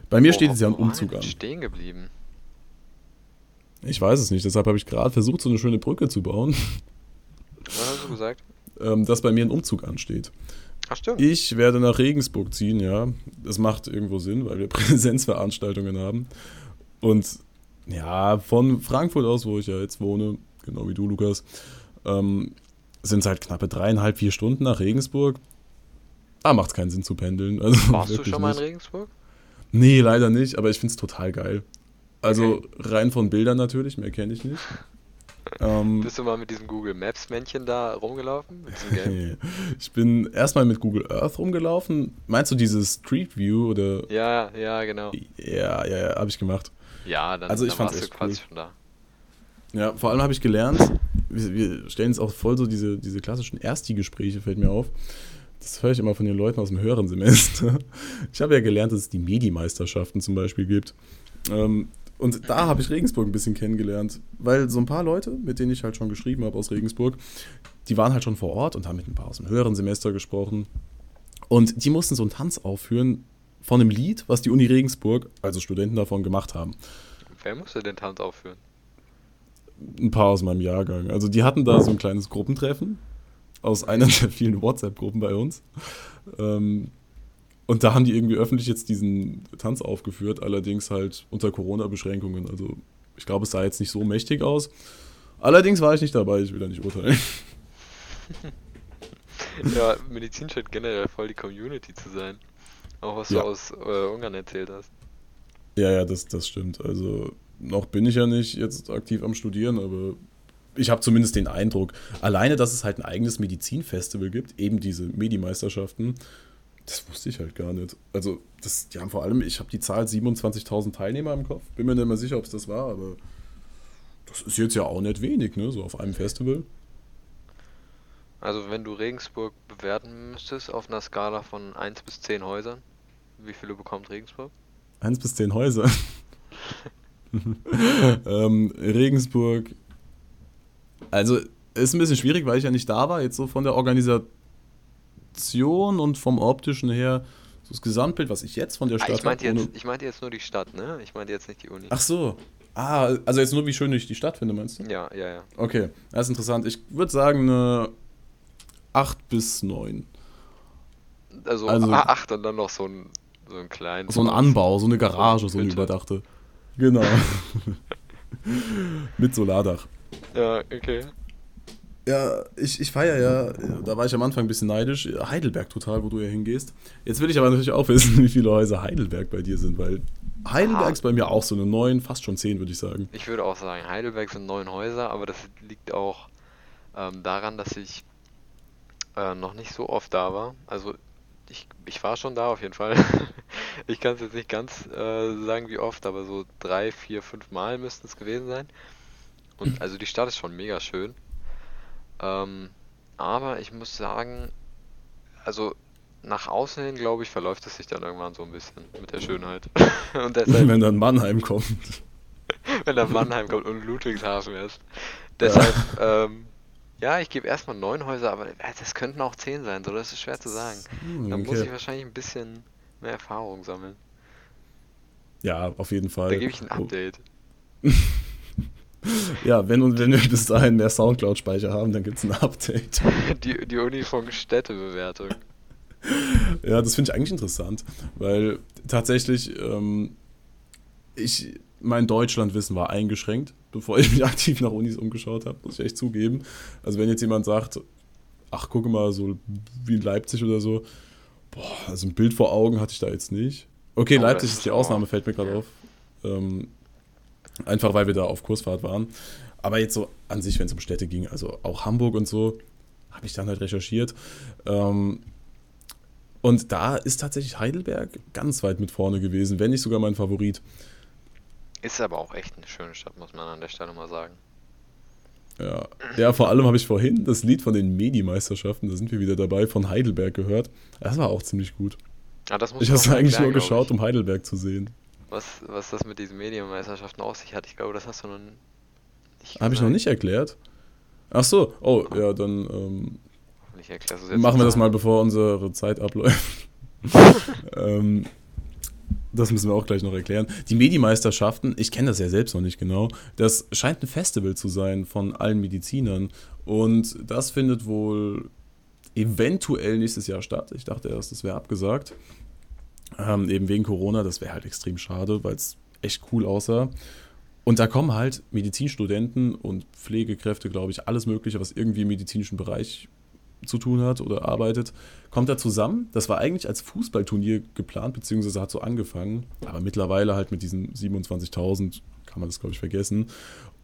Speaker 1: Bei mir
Speaker 2: Wo-
Speaker 1: steht jetzt ja ein Umzug an.
Speaker 2: stehen geblieben.
Speaker 1: Ich weiß es nicht, deshalb habe ich gerade versucht, so eine schöne Brücke zu bauen,
Speaker 2: Was hast du gesagt?
Speaker 1: ähm, dass bei mir ein Umzug ansteht.
Speaker 2: Ach stimmt.
Speaker 1: Ich werde nach Regensburg ziehen, ja. Das macht irgendwo Sinn, weil wir Präsenzveranstaltungen haben. Und ja, von Frankfurt aus, wo ich ja jetzt wohne, genau wie du, Lukas, ähm, sind es halt knappe dreieinhalb, vier Stunden nach Regensburg. Da macht es keinen Sinn zu pendeln. Also
Speaker 2: Warst du schon mal in
Speaker 1: nicht.
Speaker 2: Regensburg?
Speaker 1: Nee, leider nicht, aber ich finde es total geil. Also rein von Bildern natürlich, mehr kenne ich nicht. Ähm,
Speaker 2: Bist du mal mit diesem Google Maps Männchen da rumgelaufen?
Speaker 1: Ich bin erstmal mit Google Earth rumgelaufen. Meinst du dieses Street View oder?
Speaker 2: ja, ja, genau.
Speaker 1: Ja, ja, ja, habe ich gemacht.
Speaker 2: Ja, dann,
Speaker 1: Also ich
Speaker 2: dann warst du
Speaker 1: echt
Speaker 2: quasi
Speaker 1: cool.
Speaker 2: schon da.
Speaker 1: Ja, vor allem habe ich gelernt, wir, wir stellen jetzt auch voll so diese, diese klassischen Ersti-Gespräche, fällt mir auf. Das höre ich immer von den Leuten aus dem höheren Semester. Ich habe ja gelernt, dass es die Medi-Meisterschaften zum Beispiel gibt. Ähm, und da habe ich Regensburg ein bisschen kennengelernt, weil so ein paar Leute, mit denen ich halt schon geschrieben habe aus Regensburg, die waren halt schon vor Ort und haben mit ein paar aus dem höheren Semester gesprochen. Und die mussten so einen Tanz aufführen von einem Lied, was die Uni Regensburg, also Studenten davon, gemacht haben.
Speaker 2: Wer musste den Tanz aufführen?
Speaker 1: ein paar aus meinem Jahrgang. Also die hatten da so ein kleines Gruppentreffen aus einer der vielen WhatsApp-Gruppen bei uns. Ähm, und da haben die irgendwie öffentlich jetzt diesen Tanz aufgeführt, allerdings halt unter Corona-Beschränkungen. Also ich glaube, es sah jetzt nicht so mächtig aus. Allerdings war ich nicht dabei, ich will da nicht urteilen.
Speaker 2: Ja, Medizin scheint generell voll die Community zu sein. Auch was
Speaker 1: Ja.
Speaker 2: du aus äh, Ungarn erzählt hast.
Speaker 1: Ja, ja, das, das stimmt. Also noch bin ich ja nicht jetzt aktiv am Studieren, aber ich habe zumindest den Eindruck, alleine, dass es halt ein eigenes Medizinfestival gibt, eben diese Medi-Meisterschaften, das wusste ich halt gar nicht. Also, das, die haben vor allem, ich habe die Zahl 27.000 Teilnehmer im Kopf, bin mir nicht mehr sicher, ob es das war, aber das ist jetzt ja auch nicht wenig, ne, so auf einem Festival.
Speaker 2: Also wenn du Regensburg bewerten müsstest auf einer Skala von 1 bis 10 Häusern, wie viele bekommt Regensburg?
Speaker 1: Eins bis zehn Häuser. ähm, Regensburg. Also, ist ein bisschen schwierig, weil ich ja nicht da war. Jetzt so von der Organisation und vom optischen her, so das Gesamtbild, was ich jetzt von der
Speaker 2: Ah,
Speaker 1: Stadt
Speaker 2: ich meinte jetzt, ich meinte jetzt nur die Stadt, ne? Ich meinte jetzt nicht die Uni.
Speaker 1: Ach so. Ah, also jetzt nur, wie schön ich die Stadt finde, meinst du?
Speaker 2: Ja, ja, ja.
Speaker 1: Okay, das ist interessant. Ich würde sagen, eine 8 bis 9.
Speaker 2: Also,
Speaker 1: Also-
Speaker 2: ah, acht und dann noch so ein, so ein kleines.
Speaker 1: So ein Anbau, so eine Garage, so eine überdachte. Genau. Mit Solardach.
Speaker 2: Ja, okay.
Speaker 1: Ja, ich, ich feiere ja, da war ich am Anfang ein bisschen neidisch, Heidelberg total, wo du ja hingehst. Jetzt will ich aber natürlich auch wissen, wie viele Häuser Heidelberg bei dir sind, weil Heidelberg
Speaker 2: Ah.
Speaker 1: ist bei mir auch so eine 9, fast schon 10, würde ich sagen.
Speaker 2: Ich würde auch sagen, Heidelberg sind neun Häuser, aber das liegt auch ähm, daran, dass ich äh, noch nicht so oft da war. Also ich, ich war schon da auf jeden Fall. ich kann es jetzt nicht ganz äh, sagen, wie oft, aber so drei, vier, fünf Mal müssten es gewesen sein. Und also die Stadt ist schon mega schön. Ähm, aber ich muss sagen, also nach außen hin, glaube ich, verläuft es sich dann irgendwann so ein bisschen mit der Schönheit. Und deshalb
Speaker 1: Wenn dann Mannheim kommt.
Speaker 2: wenn er Mannheim kommt und Ludwigshafen ist. Deshalb, ähm, ja, ich gebe erstmal neun Häuser, aber äh, das könnten auch zehn sein, so das ist schwer zu sagen.
Speaker 1: Hm,
Speaker 2: Da muss ich
Speaker 1: okay.
Speaker 2: wahrscheinlich ein bisschen mehr Erfahrung sammeln.
Speaker 1: Ja, auf jeden Fall.
Speaker 2: Da gebe ich ein Update.
Speaker 1: Ja, wenn, und wenn wir bis dahin mehr Soundcloud-Speicher haben, dann gibt es ein Update.
Speaker 2: Die, die Unifunk Städtebewertung.
Speaker 1: Ja, das finde ich eigentlich interessant, weil tatsächlich ähm, ich, mein Deutschlandwissen war eingeschränkt, bevor ich mich aktiv nach Unis umgeschaut habe, muss ich echt zugeben. Also wenn jetzt jemand sagt, ach gucke mal, so wie in Leipzig oder so, boah, also ein Bild vor Augen hatte ich da jetzt nicht. Okay,
Speaker 2: Oh,
Speaker 1: Leipzig
Speaker 2: das
Speaker 1: ist die Ausnahme, fällt mir gerade
Speaker 2: ja.
Speaker 1: auf. Ähm, einfach weil wir da auf Kursfahrt waren. Aber jetzt so an sich, wenn es um Städte ging, also auch Hamburg und so, habe ich dann halt recherchiert. Ähm, und da ist tatsächlich Heidelberg ganz weit mit vorne gewesen, wenn nicht sogar mein Favorit.
Speaker 2: Ist aber auch echt eine schöne Stadt, muss man an der Stelle mal sagen.
Speaker 1: Ja. ja, vor allem habe ich vorhin das Lied von den Medi-Meisterschaften, da sind wir wieder dabei, von Heidelberg gehört. Das war auch ziemlich gut.
Speaker 2: Ah, das muss
Speaker 1: Ich habe eigentlich
Speaker 2: erklären,
Speaker 1: nur geschaut, um Heidelberg zu sehen.
Speaker 2: Was, was das mit diesen Medienmeisterschaften auf sich hat. Ich glaube, das hast du noch nicht
Speaker 1: Habe ich noch nicht erklärt? Ach so, oh, ja, dann ähm, machen wir das mal, bevor unsere Zeit abläuft. ähm, das müssen wir auch gleich noch erklären. Die Medi-Meisterschaften, ich kenne das ja selbst noch nicht genau, das scheint ein Festival zu sein von allen Medizinern. Und das findet wohl eventuell nächstes Jahr statt. Ich dachte erst, das wäre abgesagt. Ähm, eben wegen Corona, das wäre halt extrem schade, weil es echt cool aussah. Und da kommen halt Medizinstudenten und Pflegekräfte, glaube ich, alles Mögliche, was irgendwie im medizinischen Bereich zu tun hat oder arbeitet, kommt da zusammen. Das war eigentlich als Fußballturnier geplant, beziehungsweise hat so angefangen. Aber mittlerweile halt mit diesen 27.000 kann man das, glaube ich, vergessen.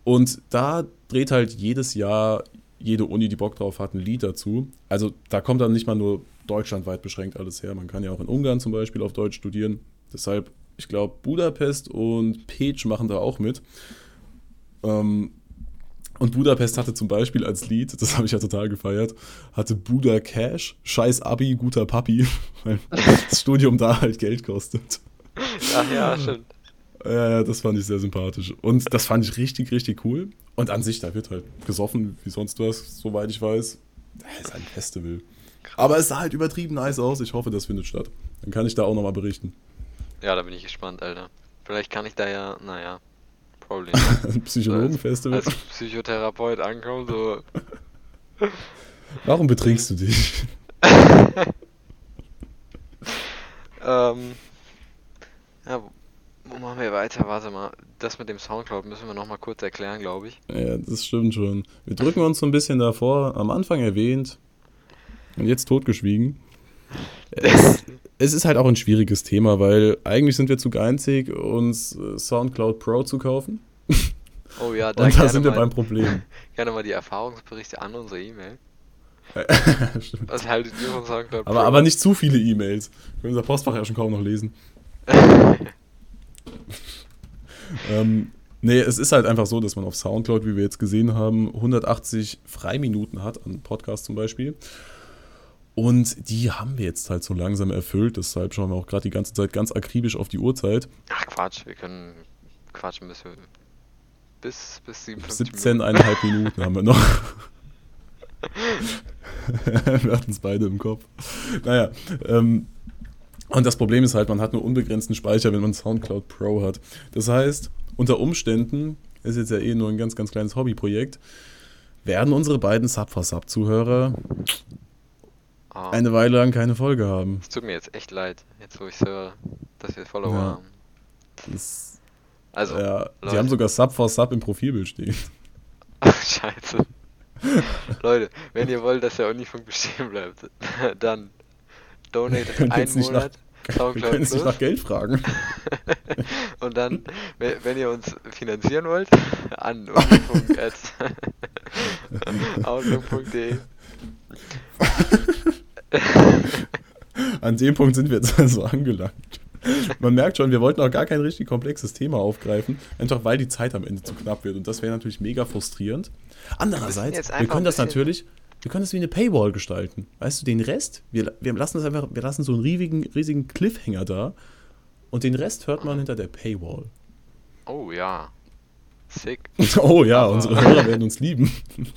Speaker 1: Und da dreht halt jedes Jahr jede Uni, die Bock drauf hat, ein Lied dazu. Also da kommt dann nicht mal nur deutschlandweit beschränkt alles her. Man kann ja auch in Ungarn zum Beispiel auf Deutsch studieren. Deshalb, ich glaube, Budapest und Peć machen da auch mit. Ähm, und Budapest hatte zum Beispiel als Lied, das habe ich ja total gefeiert, hatte Buda Cash, scheiß Abi, guter Papi, weil das Studium da halt Geld kostet.
Speaker 2: Ach ja, stimmt.
Speaker 1: Ja, ja, das fand ich sehr sympathisch. Und das fand ich richtig, richtig cool. Und an sich, da wird halt gesoffen, wie sonst was, soweit ich weiß. Das ist ein Festival. Aber es sah halt übertrieben nice aus. Ich hoffe, das findet statt. Dann kann ich da auch nochmal berichten.
Speaker 2: Ja, da bin ich gespannt, Alter. Vielleicht kann ich da ja, naja,
Speaker 1: Ein Psychologenfestival.
Speaker 2: als Psychotherapeut ankommen, so.
Speaker 1: Warum betrinkst du dich?
Speaker 2: Ähm, ja, wo- wo machen wir weiter? Warte mal, das mit dem Soundcloud müssen wir nochmal kurz erklären, glaube ich.
Speaker 1: Ja, das stimmt schon. Wir drücken uns so ein bisschen davor, am Anfang erwähnt und jetzt totgeschwiegen. Es, es ist halt auch ein schwieriges Thema, weil eigentlich sind wir zu geizig, uns äh, Soundcloud Pro zu kaufen.
Speaker 2: Oh ja, da
Speaker 1: Und da sind wir
Speaker 2: mal,
Speaker 1: beim Problem.
Speaker 2: gerne mal die Erfahrungsberichte an unsere E-Mail.
Speaker 1: Stimmt.
Speaker 2: Was haltet ihr von Soundcloud
Speaker 1: Aber,
Speaker 2: Pro?
Speaker 1: aber nicht zu viele E-Mails. Wir können unser Postfach ja schon kaum noch lesen. ähm, nee, es ist halt einfach so, dass man auf Soundcloud, wie wir jetzt gesehen haben, 180 Freiminuten hat an Podcasts zum Beispiel. Und die haben wir jetzt halt so langsam erfüllt. Deshalb schauen wir auch gerade die ganze Zeit ganz akribisch auf die Uhrzeit.
Speaker 2: Ach Quatsch, wir können quatschen bis bis bis 57
Speaker 1: 17,5 Minuten haben wir noch. wir hatten es beide im Kopf. Naja, ähm, und das Problem ist halt, man hat nur unbegrenzten Speicher, wenn man Soundcloud Pro hat. Das heißt, unter Umständen, ist jetzt ja eh nur ein ganz, ganz kleines Hobbyprojekt, werden unsere beiden Sub Sub-Zuhörer
Speaker 2: Ah,
Speaker 1: eine Weile lang keine Folge haben.
Speaker 2: es tut mir jetzt echt leid, jetzt wo ich höre, dass wir Follower
Speaker 1: Ja.
Speaker 2: haben.
Speaker 1: Das,
Speaker 2: Also,
Speaker 1: ja, die
Speaker 2: Leute.
Speaker 1: haben sogar Sub for Sub im Profilbild stehen.
Speaker 2: scheiße. Leute, wenn ihr wollt, dass der Unifunk bestehen bleibt, dann donate einen Monat
Speaker 1: Wir
Speaker 2: Soundcloud
Speaker 1: können
Speaker 2: Plus
Speaker 1: nach Geld fragen.
Speaker 2: und dann, wenn wenn ihr uns finanzieren wollt, an unifunk.outlook.de
Speaker 1: An dem Punkt sind wir jetzt also angelangt. Man merkt schon, wir wollten auch gar kein richtig komplexes Thema aufgreifen, einfach weil die Zeit am Ende zu knapp wird. Und das wäre natürlich mega frustrierend. Andererseits, wir
Speaker 2: einfach
Speaker 1: können das natürlich, wir können das wie eine Paywall gestalten. Weißt du, den Rest, wir, wir lassen das einfach, wir lassen so einen riesigen, riesigen Cliffhanger da. Und den Rest hört man hinter der Paywall.
Speaker 2: Oh ja. Sick.
Speaker 1: Oh ja,
Speaker 2: Aber-
Speaker 1: unsere Hörer werden uns lieben.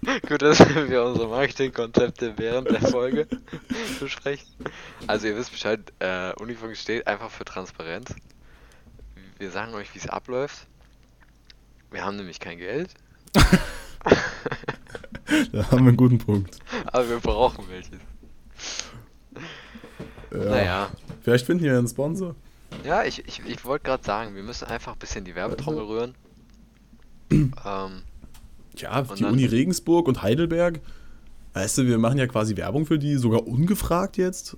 Speaker 2: Gut, dass wir unsere Marketingkonzepte während der Folge besprechen. Also ihr wisst Bescheid, äh, Unifunk steht einfach für Transparenz. Wir sagen euch, wie es abläuft. Wir haben nämlich kein Geld,
Speaker 1: Da haben wir einen guten Punkt.
Speaker 2: aber wir brauchen welches.
Speaker 1: Ja.
Speaker 2: Naja.
Speaker 1: Vielleicht finden wir einen Sponsor.
Speaker 2: Ja, ich, ich, ich wollte gerade sagen, wir müssen einfach ein bisschen die Werbetrommel rühren. ähm,
Speaker 1: Ja,
Speaker 2: Und
Speaker 1: die Uni Regensburg und Heidelberg. Weißt du, wir machen ja quasi Werbung für die, sogar ungefragt jetzt.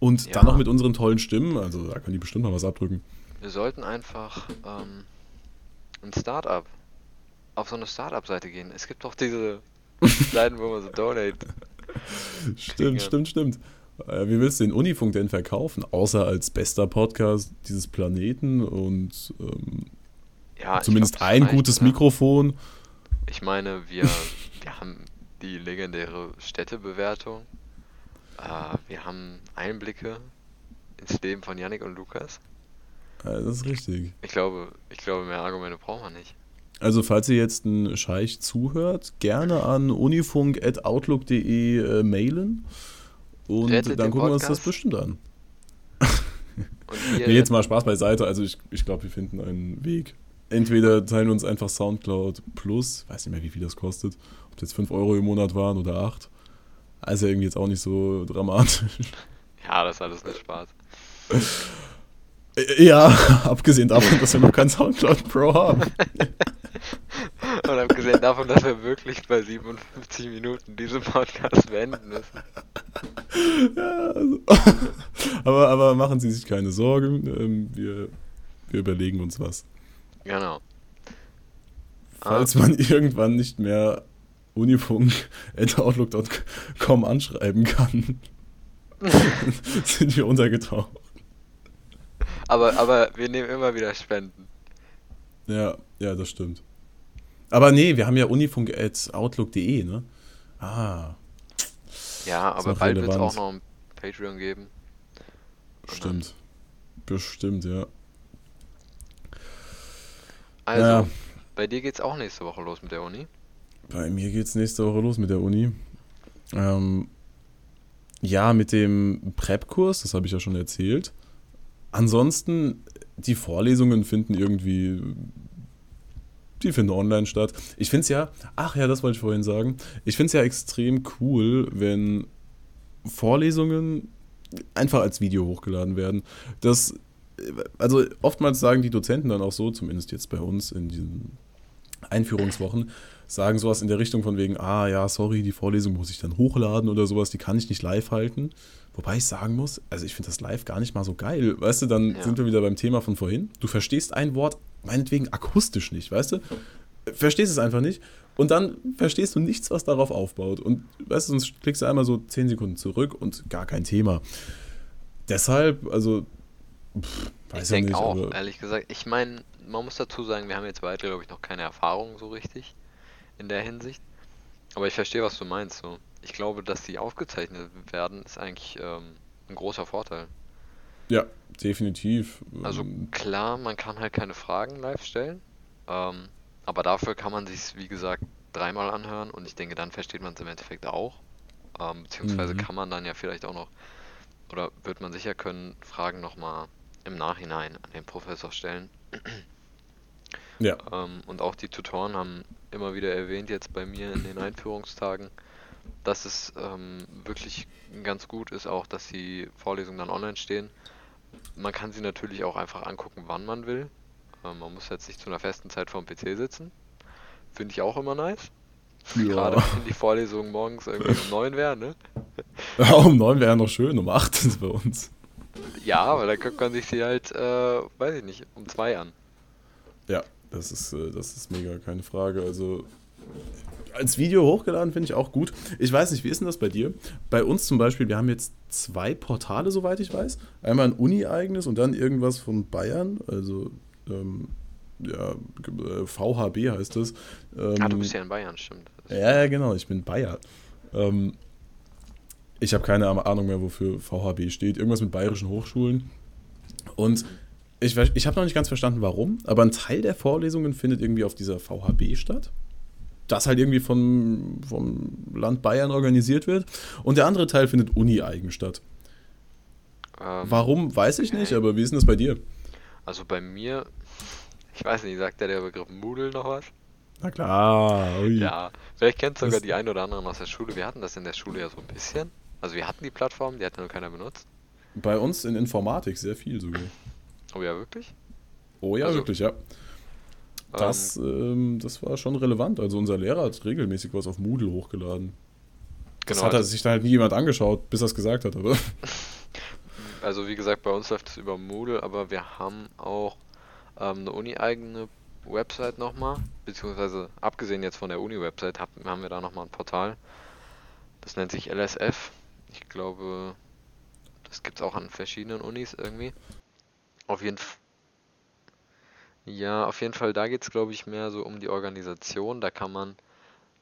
Speaker 1: Und
Speaker 2: Ja.
Speaker 1: dann noch mit unseren tollen Stimmen. Also da können die bestimmt mal was abdrücken.
Speaker 2: wir sollten einfach ähm, ein Startup auf so eine Startup-Seite gehen. Es gibt doch diese Seiten, wo man so donate.
Speaker 1: Stimmt, stimmt, stimmt. Äh, wie willst du den Unifunk denn verkaufen? Außer als bester Podcast dieses Planeten und ähm,
Speaker 2: Ja,
Speaker 1: Zumindest
Speaker 2: glaub,
Speaker 1: ein gutes? Mikrofon.
Speaker 2: Ich meine, wir, wir haben die legendäre Städtebewertung. Äh, wir haben Einblicke ins Leben von Yannick und Lukas.
Speaker 1: Ja, das ist richtig.
Speaker 2: Ich glaube, ich glaube, mehr Argumente brauchen wir nicht.
Speaker 1: Also, falls ihr jetzt ein Scheich zuhört, gerne an unifunk.outlook.de äh, mailen. Und
Speaker 2: Rettet
Speaker 1: dann gucken wir uns das bestimmt an. Nee, jetzt mal Spaß beiseite. Also, ich, ich glaube, wir finden einen Weg. Entweder teilen wir uns einfach Soundcloud Plus, weiß nicht mehr, wie viel das kostet. Ob das jetzt 5 Euro im Monat waren oder 8. Also irgendwie jetzt auch nicht so dramatisch.
Speaker 2: ja, das ist alles nicht Spaß.
Speaker 1: Ja, abgesehen davon, dass wir noch kein Soundcloud Pro haben.
Speaker 2: Und abgesehen davon, dass wir wirklich bei 57 Minuten diesen Podcast beenden müssen.
Speaker 1: Ja, also. aber, aber machen Sie sich keine Sorgen. Ähm, wir, wir überlegen uns was.
Speaker 2: Genau.
Speaker 1: Falls man irgendwann nicht mehr unifunk.outlook.com anschreiben kann, sind wir untergetaucht.
Speaker 2: Aber, aber wir nehmen immer wieder Spenden.
Speaker 1: Ja, ja, das stimmt. Aber nee, wir haben ja unifunk.outlook.de, ne? Ah,
Speaker 2: Ja, aber bald wird es auch noch ein Patreon geben.
Speaker 1: stimmt. Bestimmt, ja.
Speaker 2: Also,
Speaker 1: Ja.
Speaker 2: bei dir geht's auch nächste Woche los mit der Uni.
Speaker 1: Bei mir geht's nächste Woche los mit der Uni. Ähm, ja, mit dem Prep-Kurs, das habe ich ja schon erzählt. Ansonsten, die Vorlesungen finden irgendwie, die finden online statt. Ich finde es ja, ach ja, das wollte ich vorhin sagen, ich finde es ja extrem cool, wenn Vorlesungen einfach als Video hochgeladen werden. Das, also oftmals sagen die Dozenten dann auch so, zumindest jetzt bei uns in diesen Einführungswochen, sagen sowas in der Richtung von wegen, ah ja, sorry, die Vorlesung muss ich dann hochladen oder sowas, die kann ich nicht live halten. Wobei ich sagen muss, also ich finde das live gar nicht mal so geil. Weißt du, dann
Speaker 2: Ja.
Speaker 1: sind wir wieder beim Thema von vorhin. Du verstehst ein Wort meinetwegen akustisch nicht, weißt du? Verstehst es einfach nicht. Und dann verstehst du nichts, was darauf aufbaut. Und weißt du, sonst klickst du einmal so 10 Sekunden zurück und gar kein Thema. Deshalb, also, pff,
Speaker 2: ich denke auch,
Speaker 1: aber
Speaker 2: ehrlich gesagt. Ich meine, man muss dazu sagen, wir haben jetzt beide, glaube ich, noch keine Erfahrung so richtig in der Hinsicht. Aber ich verstehe, was du meinst. So. Ich glaube, dass die aufgezeichnet werden, ist eigentlich ähm, ein großer Vorteil.
Speaker 1: ja, definitiv.
Speaker 2: Also
Speaker 1: Ähm,
Speaker 2: klar, man kann halt keine Fragen live stellen, ähm, aber dafür kann man sich wie gesagt, dreimal anhören und ich denke, dann versteht man es im Endeffekt auch. Ähm, beziehungsweise
Speaker 1: Mhm.
Speaker 2: kann man dann ja vielleicht auch noch, oder wird man sicher können, Fragen nochmal im Nachhinein an den Professor stellen.
Speaker 1: ja,
Speaker 2: Ähm, und auch die Tutoren haben immer wieder erwähnt, jetzt bei mir in den Einführungstagen, dass es ähm, wirklich ganz gut ist, auch dass die Vorlesungen dann online stehen. Man kann sie natürlich auch einfach angucken, wann man will. Ähm, man muss jetzt nicht zu einer festen Zeit vorm PC sitzen. Finde ich auch immer nice. Gerade
Speaker 1: ja.
Speaker 2: wenn die Vorlesungen morgens irgendwie um 9 wären, ne?
Speaker 1: Ja, um neun wäre noch schön, um acht ist bei uns.
Speaker 2: Ja, aber dann guckt man sich sie halt, äh, weiß ich nicht, um 2 an.
Speaker 1: Ja, das ist, äh, das ist mega, keine Frage. Also als Video hochgeladen finde ich auch gut. Ich weiß nicht, wie ist denn das bei dir? Bei uns zum Beispiel, wir haben jetzt zwei Portale, soweit ich weiß. Einmal ein Uni-eigenes und dann irgendwas von Bayern, also ähm, ja, äh, VHB heißt das. Ähm,
Speaker 2: Ah, du bist ja in Bayern, stimmt.
Speaker 1: Ja, ja, genau, ich bin Bayer. Ähm, ich habe keine Ahnung mehr, wofür VHB steht. Irgendwas mit bayerischen Hochschulen. Und ich, ich habe noch nicht ganz verstanden, warum, aber ein Teil der Vorlesungen findet irgendwie auf dieser VHB statt. Das halt irgendwie vom, vom Land Bayern organisiert wird. Und der andere Teil findet uni-eigen statt.
Speaker 2: Ähm,
Speaker 1: Warum, weiß ich nicht, aber wie ist denn das bei dir?
Speaker 2: Also bei mir, ich weiß nicht, sagt ja der Begriff Moodle noch was?
Speaker 1: Na klar, ui.
Speaker 2: Ja, vielleicht kennt sogar
Speaker 1: Das-
Speaker 2: die ein oder anderen aus der Schule. Wir hatten das in der Schule ja so ein bisschen. Also wir hatten die Plattform, die hat nur keiner benutzt.
Speaker 1: Bei uns in Informatik sehr viel sogar.
Speaker 2: Oh ja, wirklich?
Speaker 1: Oh ja,
Speaker 2: Also,
Speaker 1: wirklich, ja. Das, ähm, das war schon relevant. Also unser Lehrer hat regelmäßig was auf Moodle hochgeladen. Das
Speaker 2: Genau,
Speaker 1: hat
Speaker 2: also-
Speaker 1: sich dann halt nie jemand angeschaut, bis er es gesagt hat. Aber
Speaker 2: Also wie gesagt, bei uns läuft es über Moodle, aber wir haben auch ähm, eine uni-eigene Website nochmal, beziehungsweise abgesehen jetzt von der Uni-Website hab, haben wir da nochmal ein Portal. Das nennt sich LSF. Ich glaube, das gibt es auch an verschiedenen Unis irgendwie. Auf jeden Fall. Ja, auf jeden Fall, da geht es, glaube ich, mehr so um die Organisation. Da kann man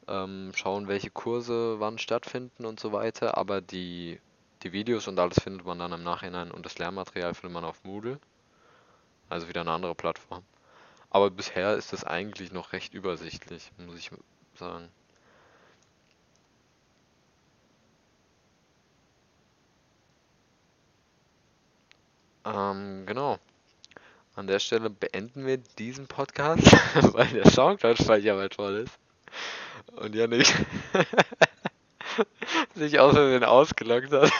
Speaker 2: ähm, schauen, welche Kurse wann stattfinden und so weiter. Aber die, die Videos und alles findet man dann im Nachhinein und das Lehrmaterial findet man auf Moodle. Also wieder eine andere Plattform. Aber bisher ist das eigentlich noch recht übersichtlich, muss ich sagen. Ähm, genau. An der Stelle beenden wir diesen Podcast, weil der Soundcloud-Speicher bald voll ist. Und Janik sich aus Versehen ausgelockt hat.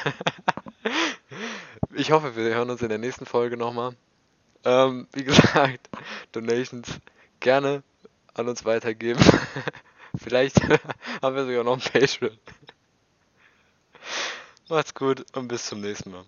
Speaker 2: Ich hoffe, wir hören uns in der nächsten Folge nochmal. Ähm, wie gesagt, Donations gerne an uns weitergeben. Vielleicht haben wir sogar noch ein Patreon. Macht's gut und bis zum nächsten Mal.